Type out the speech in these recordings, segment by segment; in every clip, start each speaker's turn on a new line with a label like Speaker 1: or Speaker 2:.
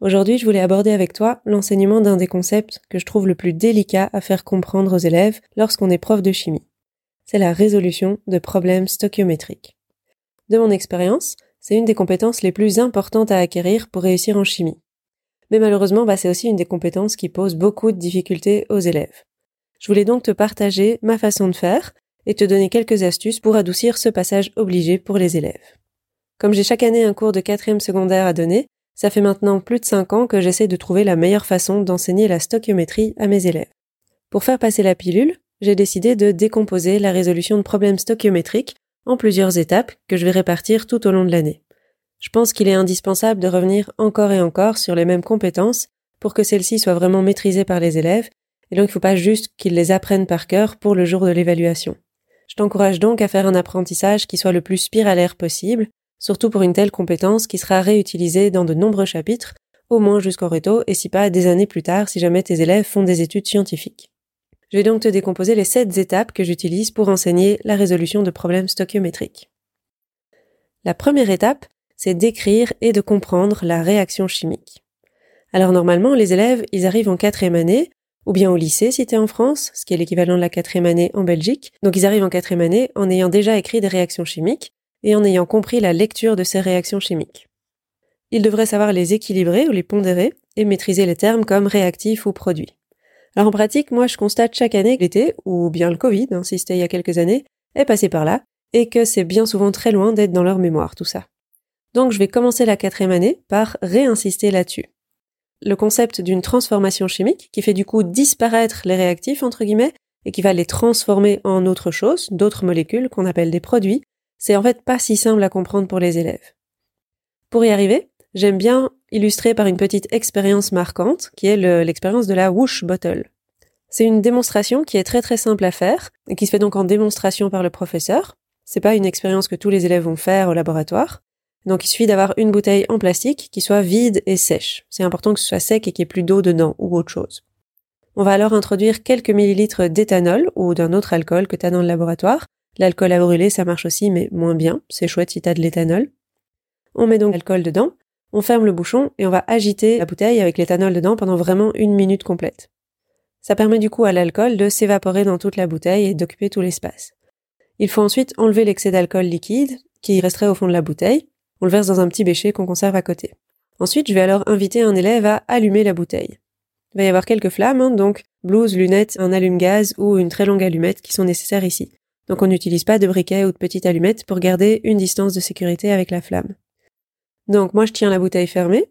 Speaker 1: Aujourd'hui, je voulais aborder avec toi l'enseignement d'un des concepts que je trouve le plus délicat à faire comprendre aux élèves lorsqu'on est prof de chimie. C'est la résolution de problèmes stoichiométriques. De mon expérience, c'est une des compétences les plus importantes à acquérir pour réussir en chimie. Mais malheureusement, bah, c'est aussi une des compétences qui pose beaucoup de difficultés aux élèves. Je voulais donc te partager ma façon de faire et te donner quelques astuces pour adoucir ce passage obligé pour les élèves. Comme j'ai chaque année un cours de quatrième secondaire à donner, ça fait maintenant plus de 5 ans que j'essaie de trouver la meilleure façon d'enseigner la stoichiométrie à mes élèves. Pour faire passer la pilule, j'ai décidé de décomposer la résolution de problèmes stoichiométriques en plusieurs étapes que je vais répartir tout au long de l'année. Je pense qu'il est indispensable de revenir encore et encore sur les mêmes compétences pour que celles-ci soient vraiment maîtrisées par les élèves, et donc il ne faut pas juste qu'ils les apprennent par cœur pour le jour de l'évaluation. Je t'encourage donc à faire un apprentissage qui soit le plus spiralaire possible, surtout pour une telle compétence qui sera réutilisée dans de nombreux chapitres, au moins jusqu'au réto, et si pas des années plus tard si jamais tes élèves font des études scientifiques. Je vais donc te décomposer les sept étapes que j'utilise pour enseigner la résolution de problèmes stoichiométriques. La première étape, c'est d'écrire et de comprendre la réaction chimique. Alors normalement, les élèves, ils arrivent en quatrième année, ou bien au lycée si t'es en France, ce qui est l'équivalent de la quatrième année en Belgique. Donc ils arrivent en quatrième année en ayant déjà écrit des réactions chimiques, et en ayant compris la lecture de ces réactions chimiques. Il devrait savoir les équilibrer ou les pondérer et maîtriser les termes comme réactifs ou produits. Alors en pratique, moi je constate chaque année que l'été, ou bien le Covid, hein, si c'était il y a quelques années, est passé par là, et que c'est bien souvent très loin d'être dans leur mémoire tout ça. Donc je vais commencer la quatrième année par réinsister là-dessus. Le concept d'une transformation chimique, qui fait du coup disparaître les réactifs, entre guillemets, et qui va les transformer en autre chose, d'autres molécules qu'on appelle des produits, c'est en fait pas si simple à comprendre pour les élèves. Pour y arriver, j'aime bien illustrer par une petite expérience marquante, qui est l'expérience de la whoosh bottle. C'est une démonstration qui est très très simple à faire, et qui se fait donc en démonstration par le professeur. C'est pas une expérience que tous les élèves vont faire au laboratoire. Donc il suffit d'avoir une bouteille en plastique qui soit vide et sèche. C'est important que ce soit sec et qu'il n'y ait plus d'eau dedans ou autre chose. On va alors introduire quelques millilitres d'éthanol ou d'un autre alcool que tu as dans le laboratoire L'alcool à brûler, ça marche aussi, mais moins bien. C'est chouette si t'as de l'éthanol. On met donc l'alcool dedans, on ferme le bouchon et on va agiter la bouteille avec l'éthanol dedans pendant vraiment une minute complète. Ça permet du coup à l'alcool de s'évaporer dans toute la bouteille et d'occuper tout l'espace. Il faut ensuite enlever l'excès d'alcool liquide qui resterait au fond de la bouteille. On le verse dans un petit bécher qu'on conserve à côté. Ensuite, je vais alors inviter un élève à allumer la bouteille. Il va y avoir quelques flammes, hein, donc blouse, lunettes, un allume-gaz ou une très longue allumette qui sont nécessaires ici. Donc on n'utilise pas de briquet ou de petite allumette pour garder une distance de sécurité avec la flamme. Donc moi je tiens la bouteille fermée,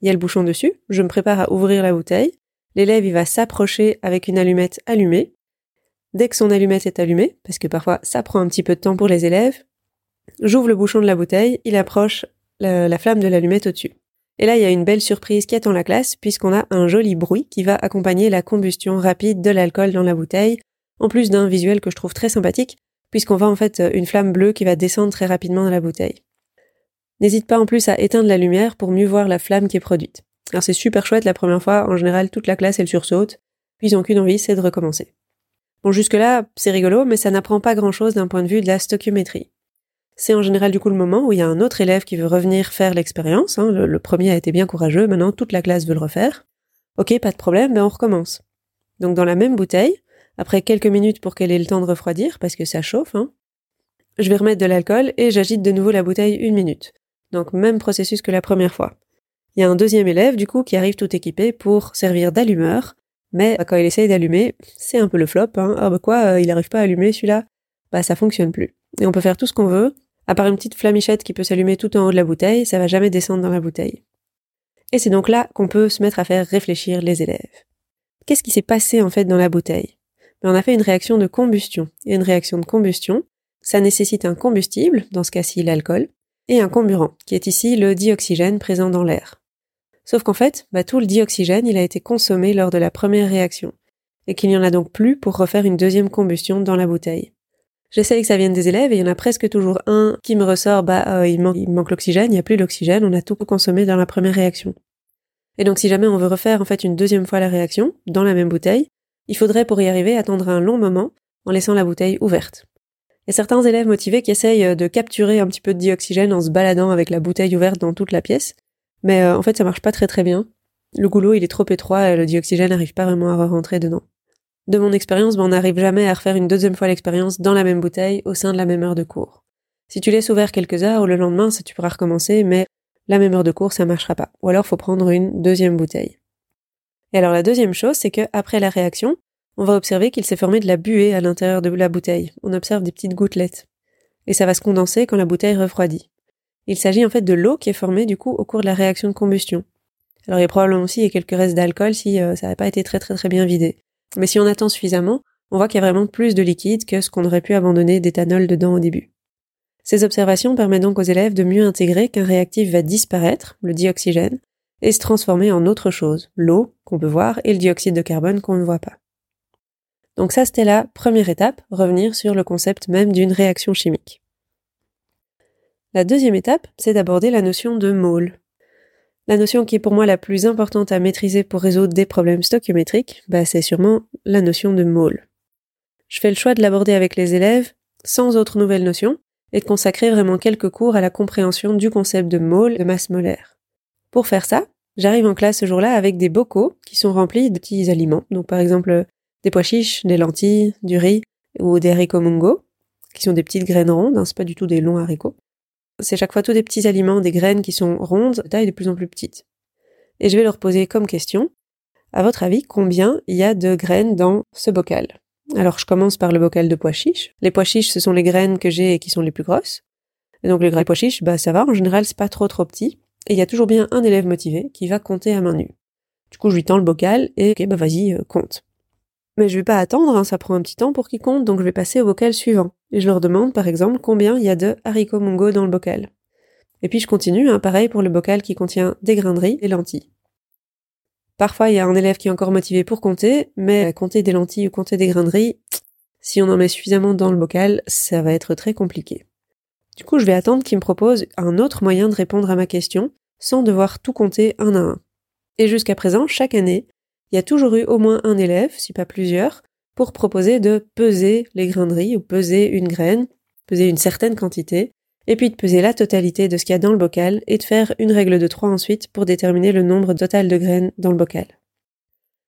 Speaker 1: il y a le bouchon dessus, je me prépare à ouvrir la bouteille, l'élève il va s'approcher avec une allumette allumée. Dès que son allumette est allumée, parce que parfois ça prend un petit peu de temps pour les élèves, j'ouvre le bouchon de la bouteille, il approche la, la flamme de l'allumette au-dessus. Et là, il y a une belle surprise qui attend la classe, puisqu'on a un joli bruit qui va accompagner la combustion rapide de l'alcool dans la bouteille, en plus d'un visuel que je trouve très sympathique, puisqu'on voit en fait une flamme bleue qui va descendre très rapidement dans la bouteille. N'hésite pas en plus à éteindre la lumière pour mieux voir la flamme qui est produite. Alors c'est super chouette la première fois, en général toute la classe elle sursaute, puis ils n'ont qu'une envie, c'est de recommencer. Bon jusque-là, c'est rigolo, mais ça n'apprend pas grand-chose d'un point de vue de la stoichiométrie. C'est en général du coup le moment où il y a un autre élève qui veut revenir faire l'expérience, hein, le, premier a été bien courageux, maintenant toute la classe veut le refaire. Ok, pas de problème, mais on recommence. Donc dans la même bouteille, après quelques minutes pour qu'elle ait le temps de refroidir, parce que ça chauffe, hein, je vais remettre de l'alcool et j'agite de nouveau la bouteille une minute. Donc même processus que la première fois. Il y a un deuxième élève, du coup, qui arrive tout équipé pour servir d'allumeur, mais quand il essaye d'allumer, c'est un peu le flop, hein. Ah bah quoi, euh, il n'arrive pas à allumer celui-là? Bah ça fonctionne plus. Et on peut faire tout ce qu'on veut, à part une petite flamichette qui peut s'allumer tout en haut de la bouteille, ça va jamais descendre dans la bouteille. Et c'est donc là qu'on peut se mettre à faire réfléchir les élèves. Qu'est-ce qui s'est passé en fait dans la bouteille? Mais on a fait une réaction de combustion. Et une réaction de combustion, ça nécessite un combustible, dans ce cas-ci l'alcool, et un comburant, qui est ici le dioxygène présent dans l'air. Sauf qu'en fait, bah, tout le dioxygène, il a été consommé lors de la première réaction. et qu'il n'y en a donc plus pour refaire une deuxième combustion dans la bouteille. J'essaye que ça vienne des élèves et il y en a presque toujours un qui me ressort, bah il, manque, il manque l'oxygène, il n'y a plus l'oxygène, on a tout consommé dans la première réaction. Et donc si jamais on veut refaire en fait une deuxième fois la réaction, dans la même bouteille, il faudrait pour y arriver attendre un long moment en laissant la bouteille ouverte. Il y a certains élèves motivés qui essayent euh, de capturer un petit peu de dioxygène en se baladant avec la bouteille ouverte dans toute la pièce, mais euh, en fait ça marche pas très très bien. Le goulot il est trop étroit et le dioxygène n'arrive pas vraiment à rentrer dedans de mon expérience, ben, on n'arrive jamais à refaire une deuxième fois l'expérience dans la même bouteille au sein de la même heure de cours. Si tu laisses ouvert quelques heures, le lendemain, ça tu pourras recommencer, mais la même heure de cours, ça marchera pas. Ou alors, faut prendre une deuxième bouteille. Et alors, la deuxième chose, c'est que, après la réaction, on va observer qu'il s'est formé de la buée à l'intérieur de la bouteille. On observe des petites gouttelettes. Et ça va se condenser quand la bouteille refroidit. Il s'agit en fait de l'eau qui est formée, du coup, au cours de la réaction de combustion. Alors, il y a probablement aussi quelques restes d'alcool si euh, ça n'avait pas été très très très bien vidé. Mais si on attend suffisamment, on voit qu'il y a vraiment plus de liquide que ce qu'on aurait pu abandonner d'éthanol dedans au début. Ces observations permettent donc aux élèves de mieux intégrer qu'un réactif va disparaître, le dioxygène, et se transformer en autre chose, l'eau, qu'on peut voir, et le dioxyde de carbone qu'on ne voit pas. Donc ça, c'était la première étape, revenir sur le concept même d'une réaction chimique. La deuxième étape, c'est d'aborder la notion de mole. La notion qui est pour moi la plus importante à maîtriser pour résoudre des problèmes stoichiométriques, bah, c'est sûrement la notion de mole. Je fais le choix de l'aborder avec les élèves sans autre nouvelle notion et de consacrer vraiment quelques cours à la compréhension du concept de mole de masse molaire. Pour faire ça, j'arrive en classe ce jour-là avec des bocaux qui sont remplis de petits aliments, donc par exemple des pois chiches, des lentilles, du riz ou des haricots mungo, qui sont des petites graines rondes, hein, c'est pas du tout des longs haricots. C'est chaque fois tous des petits aliments, des graines qui sont rondes, de taille de plus en plus petite. Et je vais leur poser comme question, à votre avis, combien il y a de graines dans ce bocal? Alors je commence par le bocal de pois chiches. Les pois chiches, ce sont les graines que j'ai et qui sont les plus grosses. Et donc les graines pois chiches, bah ça va, en général c'est pas trop trop petit. Et il y a toujours bien un élève motivé qui va compter à main nue. Du coup je lui tends le bocal et ok bah vas-y, euh, compte. Mais je vais pas attendre, hein, ça prend un petit temps pour qu'ils comptent, donc je vais passer au bocal suivant. Et je leur demande, par exemple, combien il y a de haricots mungo dans le bocal. Et puis je continue, hein, pareil pour le bocal qui contient des grains de riz et lentilles. Parfois, il y a un élève qui est encore motivé pour compter, mais compter des lentilles ou compter des grains de riz, si on en met suffisamment dans le bocal, ça va être très compliqué. Du coup, je vais attendre qu'il me propose un autre moyen de répondre à ma question, sans devoir tout compter un à un. Et jusqu'à présent, chaque année, il y a toujours eu au moins un élève, si pas plusieurs, pour proposer de peser les graineries ou peser une graine, peser une certaine quantité, et puis de peser la totalité de ce qu'il y a dans le bocal et de faire une règle de 3 ensuite pour déterminer le nombre total de graines dans le bocal.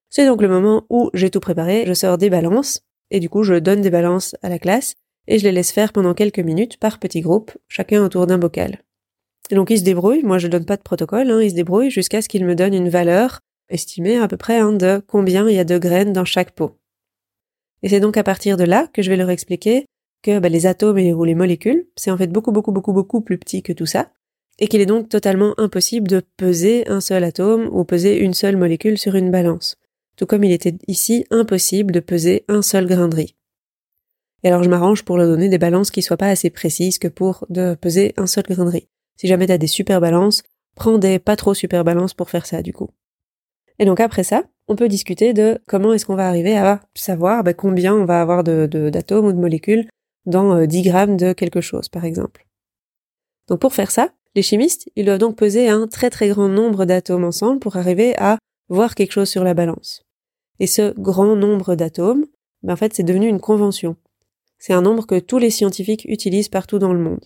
Speaker 1: C'est donc le moment où j'ai tout préparé, je sors des balances, et du coup je donne des balances à la classe, et je les laisse faire pendant quelques minutes par petits groupes, chacun autour d'un bocal. Et donc ils se débrouillent, moi je donne pas de protocole, hein, ils se débrouillent jusqu'à ce qu'ils me donnent une valeur estimer à peu près hein, de combien il y a de graines dans chaque pot. Et c'est donc à partir de là que je vais leur expliquer que bah, les atomes et, ou les molécules, c'est en fait beaucoup beaucoup beaucoup beaucoup plus petit que tout ça, et qu'il est donc totalement impossible de peser un seul atome ou peser une seule molécule sur une balance, tout comme il était ici impossible de peser un seul grain de riz. Et alors je m'arrange pour leur donner des balances qui soient pas assez précises que pour de peser un seul grain de riz. Si jamais tu as des super balances, prends des pas trop super balances pour faire ça du coup. Et donc après ça, on peut discuter de comment est-ce qu'on va arriver à savoir bah, combien on va avoir d'atomes ou de molécules dans 10 euh, grammes de quelque chose, par exemple. Donc pour faire ça, les chimistes, ils doivent donc peser un très très grand nombre d'atomes ensemble pour arriver à voir quelque chose sur la balance. Et ce grand nombre d'atomes, ben en fait, c'est devenu une convention. C'est un nombre que tous les scientifiques utilisent partout dans le monde.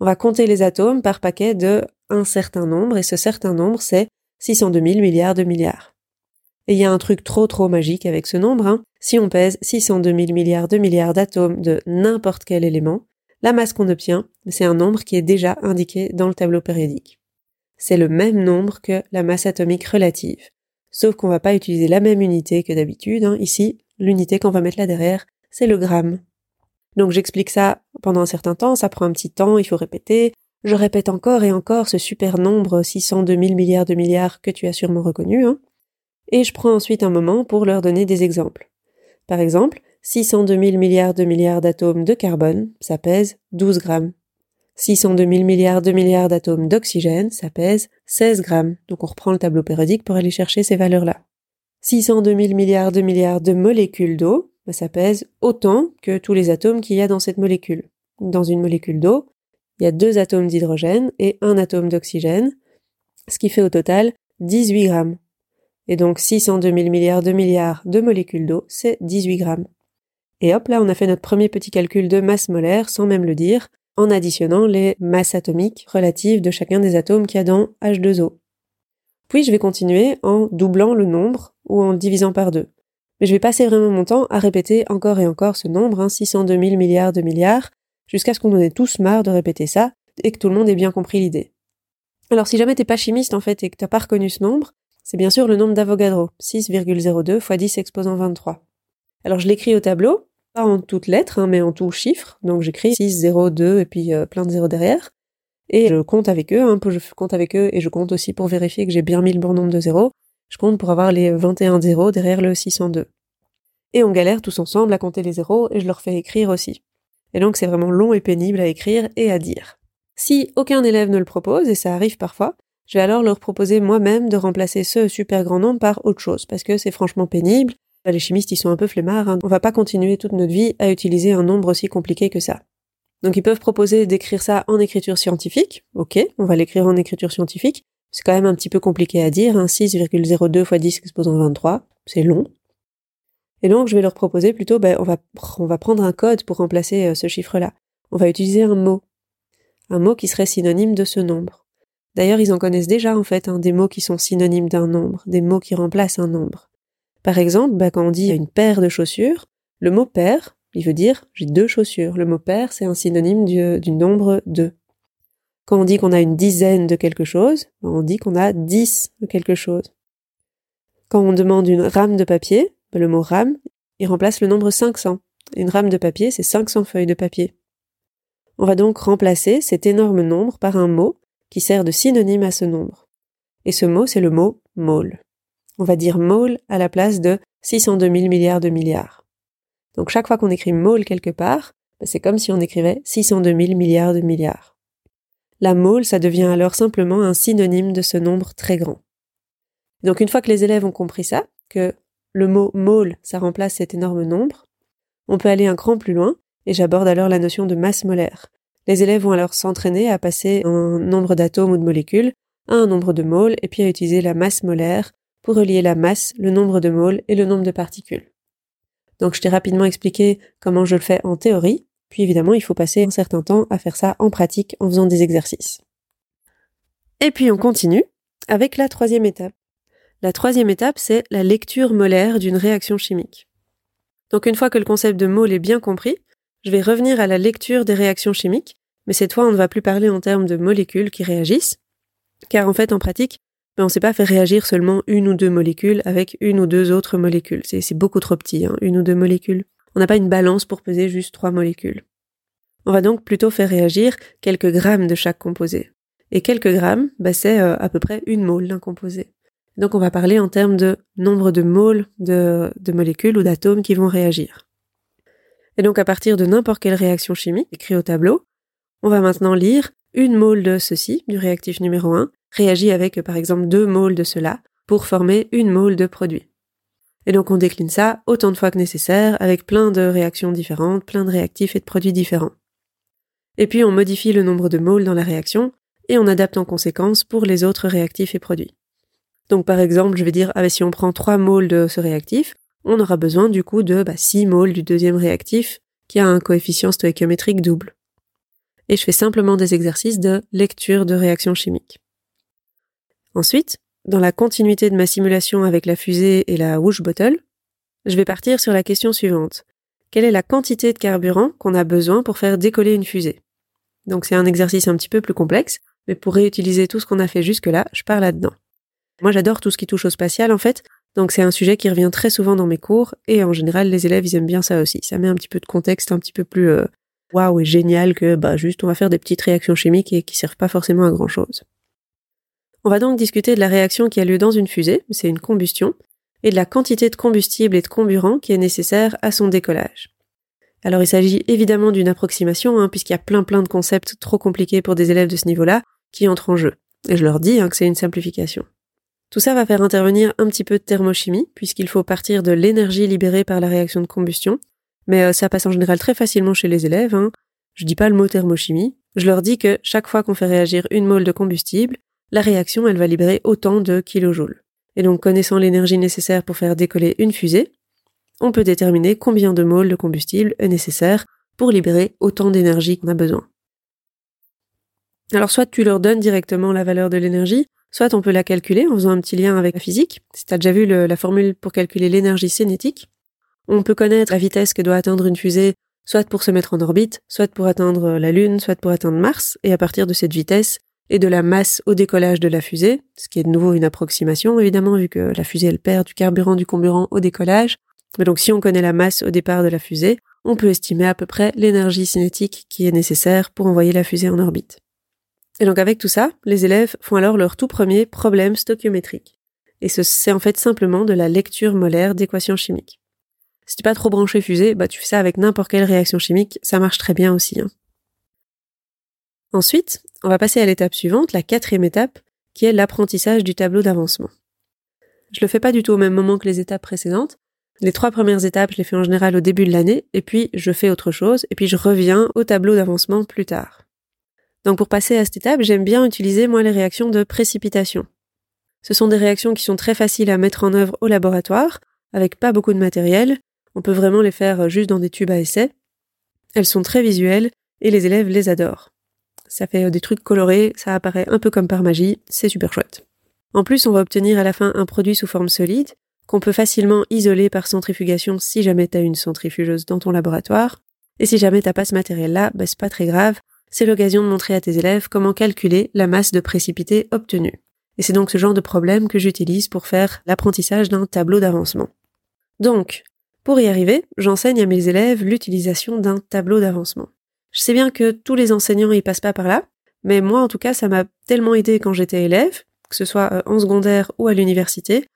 Speaker 1: On va compter les atomes par paquet de un certain nombre, et ce certain nombre, c'est 602 000 milliards de milliards. Et il y a un truc trop trop magique avec ce nombre, hein. Si on pèse 602 000 milliards de milliards d'atomes de n'importe quel élément, la masse qu'on obtient, c'est un nombre qui est déjà indiqué dans le tableau périodique. C'est le même nombre que la masse atomique relative. Sauf qu'on va pas utiliser la même unité que d'habitude, hein. Ici, l'unité qu'on va mettre là derrière, c'est le gramme. Donc j'explique ça pendant un certain temps, ça prend un petit temps, il faut répéter, je répète encore et encore ce super nombre 602 000 milliards de milliards que tu as sûrement reconnu, hein, et je prends ensuite un moment pour leur donner des exemples. Par exemple, 602 000 milliards de milliards d'atomes de carbone, ça pèse 12 grammes. 602 000 milliards de milliards d'atomes d'oxygène, ça pèse 16 grammes. Donc on reprend le tableau périodique pour aller chercher ces valeurs-là. 602 000 milliards de milliards de molécules d'eau, bah, ça pèse autant que tous les atomes qu'il y a dans cette molécule. Dans une molécule d'eau, il y a deux atomes d'hydrogène et un atome d'oxygène, ce qui fait au total 18 grammes. Et donc 602 000 milliards de milliards de molécules d'eau, c'est 18 grammes. Et hop là, on a fait notre premier petit calcul de masse molaire sans même le dire, en additionnant les masses atomiques relatives de chacun des atomes qu'il y a dans H2O. Puis je vais continuer en doublant le nombre ou en divisant par deux. Mais je vais passer vraiment mon temps à répéter encore et encore ce nombre, hein, 602 000 milliards de milliards, jusqu'à ce qu'on en ait tous marre de répéter ça et que tout le monde ait bien compris l'idée. Alors si jamais t'es pas chimiste en fait et que t'as pas reconnu ce nombre, c'est bien sûr le nombre d'Avogadro, 6,02 x 10 exposant 23. Alors je l'écris au tableau, pas en toutes lettres, hein, mais en tout chiffres, donc j'écris 6, 0, 2 et puis euh, plein de zéros derrière. Et je compte avec eux, peu je compte avec eux et je compte aussi pour vérifier que j'ai bien mis le bon nombre de zéros. Je compte pour avoir les 21 zéros derrière le 602. Et on galère tous ensemble à compter les zéros et je leur fais écrire aussi. Et donc c'est vraiment long et pénible à écrire et à dire. Si aucun élève ne le propose, et ça arrive parfois, je vais alors leur proposer moi-même de remplacer ce super grand nombre par autre chose, parce que c'est franchement pénible. Les chimistes, ils sont un peu flemmards, hein. on va pas continuer toute notre vie à utiliser un nombre aussi compliqué que ça. Donc ils peuvent proposer d'écrire ça en écriture scientifique. Ok, on va l'écrire en écriture scientifique. C'est quand même un petit peu compliqué à dire, hein. 6,02 x 10 exposant 23, c'est long. Et donc je vais leur proposer plutôt, ben, on, va, on va prendre un code pour remplacer euh, ce chiffre-là. On va utiliser un mot. Un mot qui serait synonyme de ce nombre. D'ailleurs, ils en connaissent déjà en fait hein, des mots qui sont synonymes d'un nombre, des mots qui remplacent un nombre. Par exemple, ben, quand on dit une paire de chaussures, le mot paire, il veut dire j'ai deux chaussures. Le mot paire, c'est un synonyme du, du nombre 2. Quand on dit qu'on a une dizaine de quelque chose, on dit qu'on a dix de quelque chose. Quand on demande une rame de papier, ben, le mot rame, il remplace le nombre 500. Une rame de papier, c'est 500 feuilles de papier. On va donc remplacer cet énorme nombre par un mot qui sert de synonyme à ce nombre. Et ce mot, c'est le mot mole. On va dire mole à la place de 602 000 milliards de milliards. Donc chaque fois qu'on écrit mole quelque part, ben, c'est comme si on écrivait 602 000 milliards de milliards. La mole, ça devient alors simplement un synonyme de ce nombre très grand. Donc une fois que les élèves ont compris ça, que le mot mole, ça remplace cet énorme nombre, on peut aller un cran plus loin, et j'aborde alors la notion de masse molaire. Les élèves vont alors s'entraîner à passer un nombre d'atomes ou de molécules à un nombre de moles, et puis à utiliser la masse molaire pour relier la masse, le nombre de moles et le nombre de particules. Donc je t'ai rapidement expliqué comment je le fais en théorie, puis évidemment il faut passer un certain temps à faire ça en pratique en faisant des exercices. Et puis on continue avec la troisième étape. La troisième étape, c'est la lecture molaire d'une réaction chimique. Donc une fois que le concept de mole est bien compris, je vais revenir à la lecture des réactions chimiques, mais cette fois on ne va plus parler en termes de molécules qui réagissent, car en fait en pratique, mais on ne sait pas faire réagir seulement une ou deux molécules avec une ou deux autres molécules. C'est beaucoup trop petit, hein, une ou deux molécules. On n'a pas une balance pour peser juste trois molécules. On va donc plutôt faire réagir quelques grammes de chaque composé. Et quelques grammes, bah, c'est euh, à peu près une mole d'un composé. Donc on va parler en termes de nombre de moles de, molécules ou d'atomes qui vont réagir. Et donc à partir de n'importe quelle réaction chimique écrite au tableau, on va maintenant lire une mole de ceci, du réactif numéro 1, réagit avec par exemple deux moles de cela pour former une mole de produit. Et donc on décline ça autant de fois que nécessaire avec plein de réactions différentes, plein de réactifs et de produits différents. Et puis on modifie le nombre de moles dans la réaction et on adapte en conséquence pour les autres réactifs et produits. Donc par exemple, je vais dire, ah ben, si on prend 3 moles de ce réactif, on aura besoin du coup de bah, 6 moles du deuxième réactif qui a un coefficient stoichiométrique double. Et je fais simplement des exercices de lecture de réactions chimiques. Ensuite, dans la continuité de ma simulation avec la fusée et la whoosh bottle, je vais partir sur la question suivante. Quelle est la quantité de carburant qu'on a besoin pour faire décoller une fusée? Donc c'est un exercice un petit peu plus complexe, mais pour réutiliser tout ce qu'on a fait jusque-là, je pars là-dedans. Moi j'adore tout ce qui touche au spatial en fait, donc c'est un sujet qui revient très souvent dans mes cours, et en général les élèves ils aiment bien ça aussi. Ça met un petit peu de contexte un petit peu plus euh, waouh et génial que bah juste on va faire des petites réactions chimiques et qui servent pas forcément à grand chose. On va donc discuter de la réaction qui a lieu dans une fusée, c'est une combustion, et de la quantité de combustible et de comburant qui est nécessaire à son décollage. Alors il s'agit évidemment d'une approximation, hein, puisqu'il y a plein plein de concepts trop compliqués pour des élèves de ce niveau-là qui entrent en jeu. Et je leur dis hein, que c'est une simplification. Tout ça va faire intervenir un petit peu de thermochimie, puisqu'il faut partir de l'énergie libérée par la réaction de combustion. Mais euh, ça passe en général très facilement chez les élèves. Hein. Je dis pas le mot thermochimie. Je leur dis que chaque fois qu'on fait réagir une mole de combustible, la réaction, elle va libérer autant de kilojoules. Et donc, connaissant l'énergie nécessaire pour faire décoller une fusée, on peut déterminer combien de moles de combustible est nécessaire pour libérer autant d'énergie qu'on a besoin. Alors soit tu leur donnes directement la valeur de l'énergie, soit on peut la calculer en faisant un petit lien avec la physique. Si tu as déjà vu la formule pour calculer l'énergie cinétique, on peut connaître la vitesse que doit atteindre une fusée, soit pour se mettre en orbite, soit pour atteindre la Lune, soit pour atteindre Mars, et à partir de cette vitesse et de la masse au décollage de la fusée, ce qui est de nouveau une approximation évidemment vu que la fusée perd du carburant du comburant au décollage, mais donc si on connaît la masse au départ de la fusée, on peut estimer à peu près l'énergie cinétique qui est nécessaire pour envoyer la fusée en orbite. Et donc avec tout ça, les élèves font alors leur tout premier problème stoichiométrique. Et c'est en fait simplement de la lecture molaire d'équations chimiques. Si tu pas trop branché fusée, bah tu fais ça avec n'importe quelle réaction chimique, ça marche très bien aussi. Hein. Ensuite, on va passer à l'étape suivante, la quatrième étape, qui est l'apprentissage du tableau d'avancement. Je le fais pas du tout au même moment que les étapes précédentes, les trois premières étapes, je les fais en général au début de l'année, et puis je fais autre chose, et puis je reviens au tableau d'avancement plus tard. Donc pour passer à cette étape, j'aime bien utiliser moi les réactions de précipitation. Ce sont des réactions qui sont très faciles à mettre en œuvre au laboratoire, avec pas beaucoup de matériel. On peut vraiment les faire juste dans des tubes à essai. Elles sont très visuelles et les élèves les adorent. Ça fait des trucs colorés, ça apparaît un peu comme par magie, c'est super chouette. En plus, on va obtenir à la fin un produit sous forme solide qu'on peut facilement isoler par centrifugation si jamais tu as une centrifugeuse dans ton laboratoire. Et si jamais t'as pas ce matériel-là, bah c'est pas très grave, c'est l'occasion de montrer à tes élèves comment calculer la masse de précipité obtenue. Et c'est donc ce genre de problème que j'utilise pour faire l'apprentissage d'un tableau d'avancement. Donc, pour y arriver, j'enseigne à mes élèves l'utilisation d'un tableau d'avancement. Je sais bien que tous les enseignants y passent pas par là, mais moi en tout cas ça m'a tellement aidé quand j'étais élève, que ce soit euh, en secondaire ou à l'université,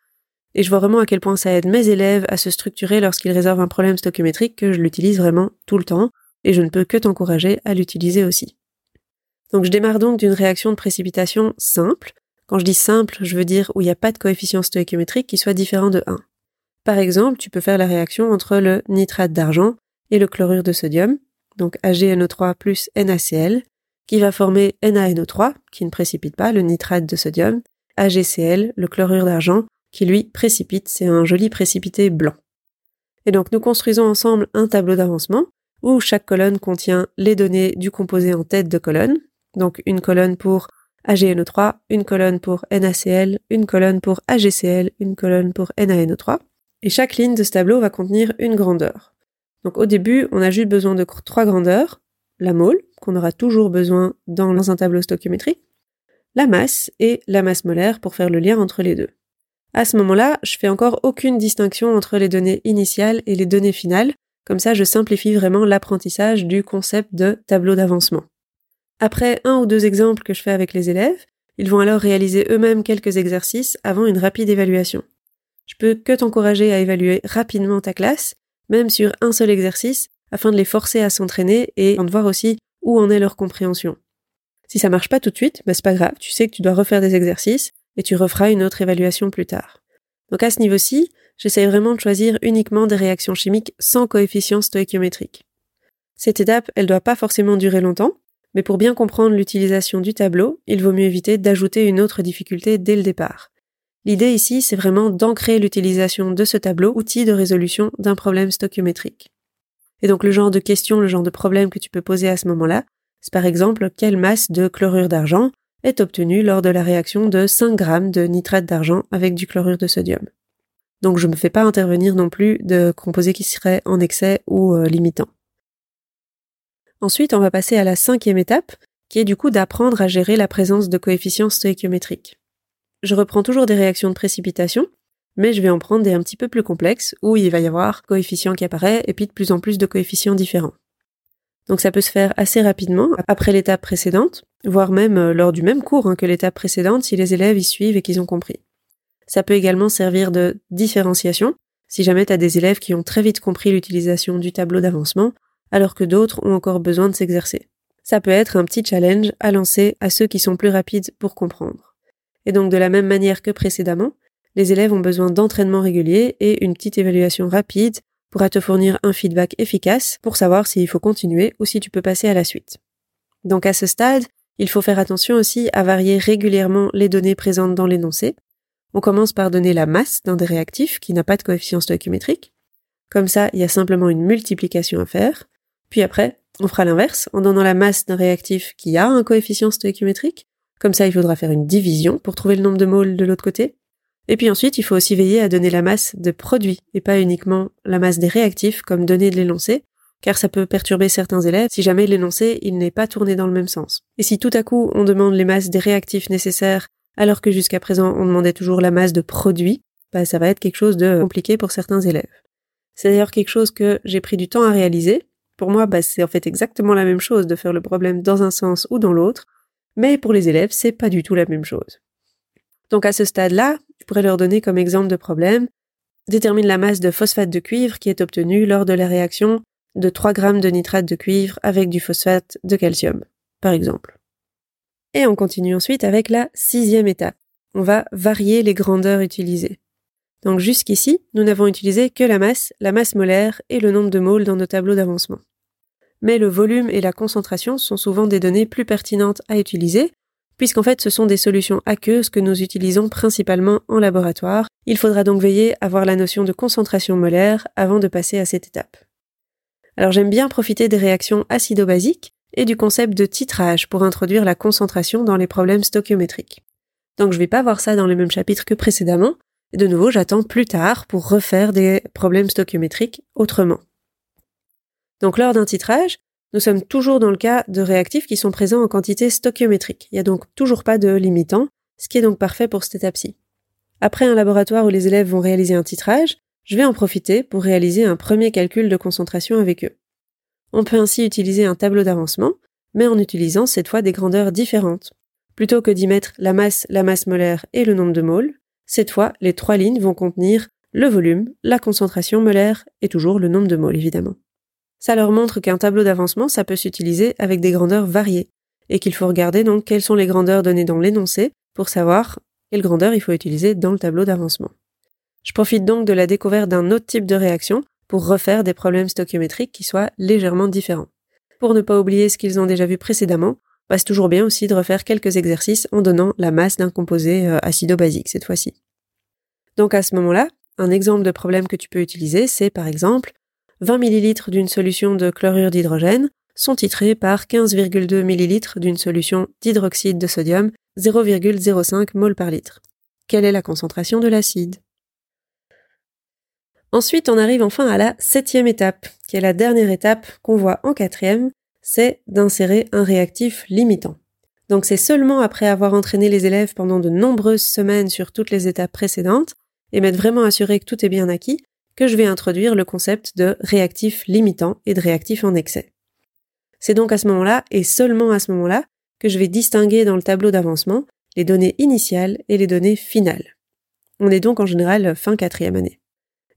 Speaker 1: et je vois vraiment à quel point ça aide mes élèves à se structurer lorsqu'ils résolvent un problème stoichiométrique que je l'utilise vraiment tout le temps, et je ne peux que t'encourager à l'utiliser aussi. Donc je démarre donc d'une réaction de précipitation simple. Quand je dis simple, je veux dire où il n'y a pas de coefficient stoichiométrique qui soit différent de 1. Par exemple, tu peux faire la réaction entre le nitrate d'argent et le chlorure de sodium, donc AgNO3 plus NaCl, qui va former NaNO3, qui ne précipite pas, le nitrate de sodium, AgCl, le chlorure d'argent, qui lui précipite, c'est un joli précipité blanc. Et donc nous construisons ensemble un tableau d'avancement où chaque colonne contient les données du composé en tête de colonne, donc une colonne pour AgNO3, une colonne pour NaCl, une colonne pour AgCl, une colonne pour NaNO3, et chaque ligne de ce tableau va contenir une grandeur. Donc au début, on a juste besoin de trois grandeurs, la mole, qu'on aura toujours besoin dans un tableau stoichiométrique, la masse et la masse molaire pour faire le lien entre les deux. À ce moment-là, je fais encore aucune distinction entre les données initiales et les données finales, comme ça je simplifie vraiment l'apprentissage du concept de tableau d'avancement. Après un ou deux exemples que je fais avec les élèves, ils vont alors réaliser eux-mêmes quelques exercices avant une rapide évaluation. Je peux que t'encourager à évaluer rapidement ta classe, même sur un seul exercice, afin de les forcer à s'entraîner et de voir aussi où en est leur compréhension. Si ça marche pas tout de suite, bah c'est pas grave, tu sais que tu dois refaire des exercices, et tu referas une autre évaluation plus tard. Donc à ce niveau-ci, j'essaie vraiment de choisir uniquement des réactions chimiques sans coefficient stoichiométrique. Cette étape, elle doit pas forcément durer longtemps, mais pour bien comprendre l'utilisation du tableau, il vaut mieux éviter d'ajouter une autre difficulté dès le départ. L'idée ici, c'est vraiment d'ancrer l'utilisation de ce tableau, outil de résolution d'un problème stoichiométrique. Et donc le genre de question, le genre de problème que tu peux poser à ce moment-là, c'est par exemple quelle masse de chlorure d'argent est obtenu lors de la réaction de 5 g de nitrate d'argent avec du chlorure de sodium? Donc je ne me fais pas intervenir non plus de composés qui seraient en excès ou euh, limitants. Ensuite, on va passer à la cinquième étape, qui est du coup d'apprendre à gérer la présence de coefficients stoichiométriques. Je reprends toujours des réactions de précipitation, mais je vais en prendre des un petit peu plus complexes, où il va y avoir coefficients qui apparaissent et puis de plus en plus de coefficients différents. Donc ça peut se faire assez rapidement, après l'étape précédente, voire même euh, lors du même cours hein, que l'étape précédente si les élèves y suivent et qu'ils ont compris. Ça peut également servir de différenciation, si jamais tu as des élèves qui ont très vite compris l'utilisation du tableau d'avancement, alors que d'autres ont encore besoin de s'exercer. Ça peut être un petit challenge à lancer à ceux qui sont plus rapides pour comprendre. Et donc de la même manière que précédemment, les élèves ont besoin d'entraînement régulier et une petite évaluation rapide pourra te fournir un feedback efficace pour savoir s'il faut continuer ou si tu peux passer à la suite. Donc à ce stade, il faut faire attention aussi à varier régulièrement les données présentes dans l'énoncé. On commence par donner la masse d'un des réactifs qui n'a pas de coefficient stoichiométrique. Comme ça, il y a simplement une multiplication à faire. Puis après, on fera l'inverse en donnant la masse d'un réactif qui a un coefficient stoichiométrique. Comme ça, il faudra faire une division pour trouver le nombre de moles de l'autre côté. Et puis ensuite, il faut aussi veiller à donner la masse de produits et pas uniquement la masse des réactifs comme données de l'énoncé, car ça peut perturber certains élèves si jamais l'énoncé il n'est pas tourné dans le même sens. Et si tout à coup on demande les masses des réactifs nécessaires alors que jusqu'à présent on demandait toujours la masse de produits, bah ça va être quelque chose de compliqué pour certains élèves. C'est d'ailleurs quelque chose que j'ai pris du temps à réaliser. Pour moi, bah, c'est en fait exactement la même chose de faire le problème dans un sens ou dans l'autre, mais pour les élèves, c'est pas du tout la même chose. Donc à ce stade-là, je pourrais leur donner comme exemple de problème détermine la masse de phosphate de cuivre qui est obtenue lors de la réaction de 3 grammes de nitrate de cuivre avec du phosphate de calcium, par exemple. Et on continue ensuite avec la sixième étape. On va varier les grandeurs utilisées. Donc jusqu'ici, nous n'avons utilisé que la masse, la masse molaire et le nombre de moles dans nos tableaux d'avancement. Mais le volume et la concentration sont souvent des données plus pertinentes à utiliser, puisqu'en fait ce sont des solutions aqueuses que nous utilisons principalement en laboratoire. Il faudra donc veiller à voir la notion de concentration molaire avant de passer à cette étape. Alors j'aime bien profiter des réactions acido-basiques et du concept de titrage pour introduire la concentration dans les problèmes stoichiométriques. Donc je vais pas voir ça dans le même chapitre que précédemment, et de nouveau j'attends plus tard pour refaire des problèmes stoichiométriques autrement. Donc lors d'un titrage, nous sommes toujours dans le cas de réactifs qui sont présents en quantité stoichiométrique. Il n'y a donc toujours pas de limitant, ce qui est donc parfait pour cette étape-ci. Après un laboratoire où les élèves vont réaliser un titrage, je vais en profiter pour réaliser un premier calcul de concentration avec eux. On peut ainsi utiliser un tableau d'avancement, mais en utilisant cette fois des grandeurs différentes. Plutôt que d'y mettre la masse, la masse molaire et le nombre de moles, cette fois les trois lignes vont contenir le volume, la concentration molaire et toujours le nombre de moles évidemment. Ça leur montre qu'un tableau d'avancement, ça peut s'utiliser avec des grandeurs variées, et qu'il faut regarder donc quelles sont les grandeurs données dans l'énoncé pour savoir quelle grandeur il faut utiliser dans le tableau d'avancement. Je profite donc de la découverte d'un autre type de réaction pour refaire des problèmes stoichiométriques qui soient légèrement différents. Pour ne pas oublier ce qu'ils ont déjà vu précédemment, c'est toujours bien aussi de refaire quelques exercices en donnant la masse d'un composé euh, acido-basique cette fois-ci. Donc à ce moment-là, un exemple de problème que tu peux utiliser, c'est par exemple 20 ml d'une solution de chlorure d'hydrogène sont titrés par 15,2 ml d'une solution d'hydroxyde de sodium, 0,05 mol par litre. Quelle est la concentration de l'acide? Ensuite, on arrive enfin à la septième étape, qui est la dernière étape qu'on voit en quatrième, c'est d'insérer un réactif limitant. Donc c'est seulement après avoir entraîné les élèves pendant de nombreuses semaines sur toutes les étapes précédentes, et m'être vraiment assuré que tout est bien acquis, que je vais introduire le concept de réactif limitant et de réactif en excès. C'est donc à ce moment-là, et seulement à ce moment-là, que je vais distinguer dans le tableau d'avancement les données initiales et les données finales. On est donc en général fin quatrième année.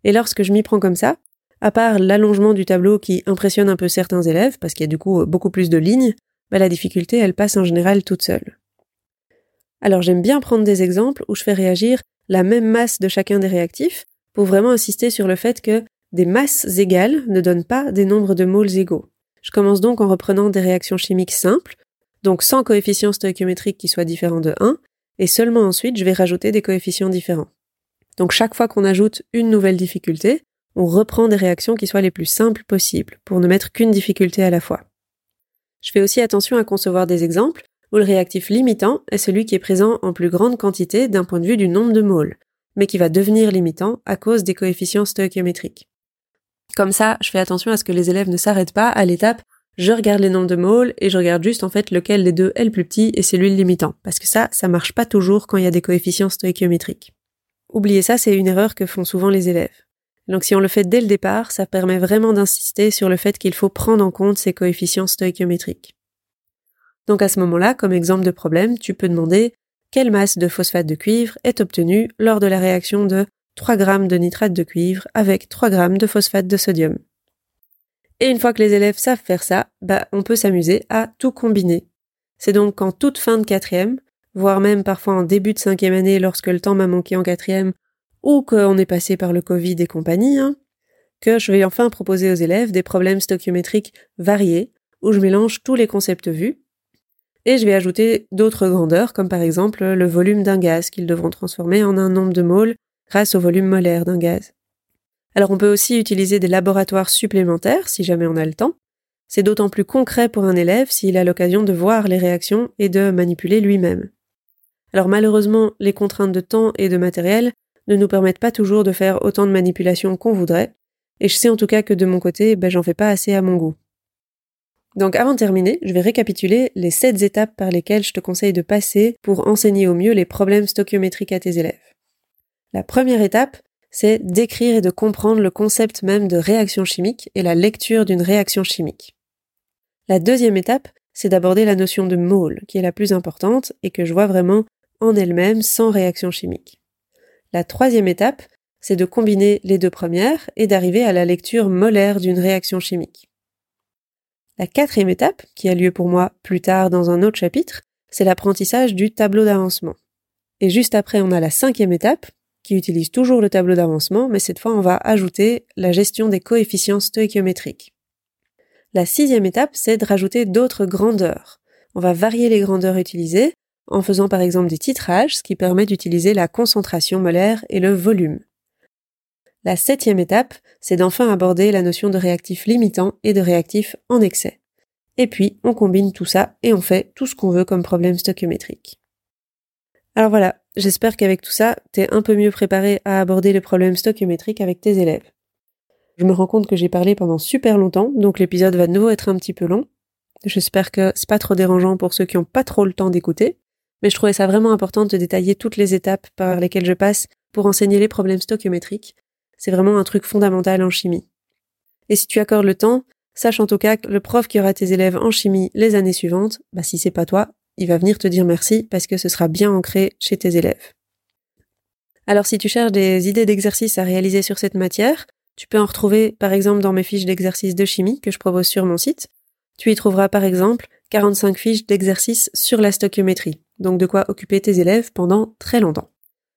Speaker 1: Et lorsque je m'y prends comme ça, à part l'allongement du tableau qui impressionne un peu certains élèves, parce qu'il y a du coup beaucoup plus de lignes, bah la difficulté, elle passe en général toute seule. Alors j'aime bien prendre des exemples où je fais réagir la même masse de chacun des réactifs, pour vraiment insister sur le fait que des masses égales ne donnent pas des nombres de moles égaux. Je commence donc en reprenant des réactions chimiques simples, donc sans coefficient stoichiométrique qui soit différent de 1, et seulement ensuite je vais rajouter des coefficients différents. Donc chaque fois qu'on ajoute une nouvelle difficulté, on reprend des réactions qui soient les plus simples possibles, pour ne mettre qu'une difficulté à la fois. Je fais aussi attention à concevoir des exemples où le réactif limitant est celui qui est présent en plus grande quantité d'un point de vue du nombre de moles, mais qui va devenir limitant à cause des coefficients stoichiométriques. Comme ça, je fais attention à ce que les élèves ne s'arrêtent pas à l'étape je regarde les nombres de moles et je regarde juste en fait lequel des deux est le plus petit et c'est lui le limitant. Parce que ça, ça marche pas toujours quand il y a des coefficients stoichiométriques. Oubliez ça, c'est une erreur que font souvent les élèves. Donc si on le fait dès le départ, ça permet vraiment d'insister sur le fait qu'il faut prendre en compte ces coefficients stoichiométriques. Donc à ce moment-là, comme exemple de problème, tu peux demander quelle masse de phosphate de cuivre est obtenue lors de la réaction de 3 g de nitrate de cuivre avec 3 g de phosphate de sodium. Et une fois que les élèves savent faire ça, bah, on peut s'amuser à tout combiner. C'est donc qu'en toute fin de quatrième, voire même parfois en début de cinquième année lorsque le temps m'a manqué en quatrième, ou qu'on est passé par le Covid et compagnie, hein, que je vais enfin proposer aux élèves des problèmes stoichiométriques variés, où je mélange tous les concepts vus, et je vais ajouter d'autres grandeurs, comme par exemple le volume d'un gaz qu'ils devront transformer en un nombre de moles grâce au volume molaire d'un gaz. Alors on peut aussi utiliser des laboratoires supplémentaires si jamais on a le temps. C'est d'autant plus concret pour un élève s'il a l'occasion de voir les réactions et de manipuler lui-même. Alors malheureusement, les contraintes de temps et de matériel ne nous permettent pas toujours de faire autant de manipulations qu'on voudrait, et je sais en tout cas que de mon côté, ben, j'en fais pas assez à mon goût. Donc avant de terminer, je vais récapituler les sept étapes par lesquelles je te conseille de passer pour enseigner au mieux les problèmes stoichiométriques à tes élèves. La première étape, c'est d'écrire et de comprendre le concept même de réaction chimique et la lecture d'une réaction chimique. La deuxième étape, c'est d'aborder la notion de mole, qui est la plus importante et que je vois vraiment en elle-même sans réaction chimique. La troisième étape, c'est de combiner les deux premières et d'arriver à la lecture molaire d'une réaction chimique. La quatrième étape, qui a lieu pour moi plus tard dans un autre chapitre, c'est l'apprentissage du tableau d'avancement. Et juste après, on a la cinquième étape, qui utilise toujours le tableau d'avancement, mais cette fois, on va ajouter la gestion des coefficients stoichiométriques. La sixième étape, c'est de rajouter d'autres grandeurs. On va varier les grandeurs utilisées en faisant par exemple des titrages, ce qui permet d'utiliser la concentration molaire et le volume. La septième étape, c'est d'enfin aborder la notion de réactif limitant et de réactif en excès. Et puis, on combine tout ça et on fait tout ce qu'on veut comme problème stoichiométrique. Alors voilà, j'espère qu'avec tout ça, t'es un peu mieux préparé à aborder les problèmes stoichiométriques avec tes élèves. Je me rends compte que j'ai parlé pendant super longtemps, donc l'épisode va de nouveau être un petit peu long. J'espère que c'est pas trop dérangeant pour ceux qui n'ont pas trop le temps d'écouter, mais je trouvais ça vraiment important de détailler toutes les étapes par lesquelles je passe pour enseigner les problèmes stoichiométriques c'est vraiment un truc fondamental en chimie. Et si tu accordes le temps, sache en tout cas que le prof qui aura tes élèves en chimie les années suivantes, bah si c'est pas toi, il va venir te dire merci parce que ce sera bien ancré chez tes élèves. Alors si tu cherches des idées d'exercices à réaliser sur cette matière, tu peux en retrouver par exemple dans mes fiches d'exercices de chimie que je propose sur mon site. Tu y trouveras par exemple 45 fiches d'exercices sur la stoichiométrie, donc de quoi occuper tes élèves pendant très longtemps.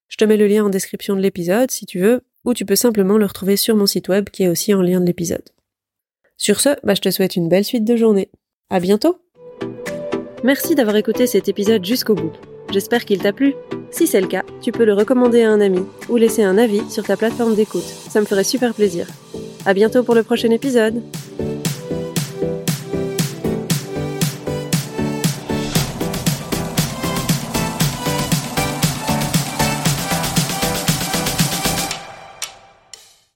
Speaker 1: Je te mets le lien en description de l'épisode si tu veux, ou tu peux simplement le retrouver sur mon site web qui est aussi en lien de l'épisode. Sur ce, bah, je te souhaite une belle suite de journée. À bientôt! Merci d'avoir écouté cet épisode jusqu'au bout. J'espère qu'il t'a plu. Si c'est le cas, tu peux le recommander à un ami ou laisser un avis sur ta plateforme d'écoute. Ça me ferait super plaisir. À bientôt pour le prochain épisode.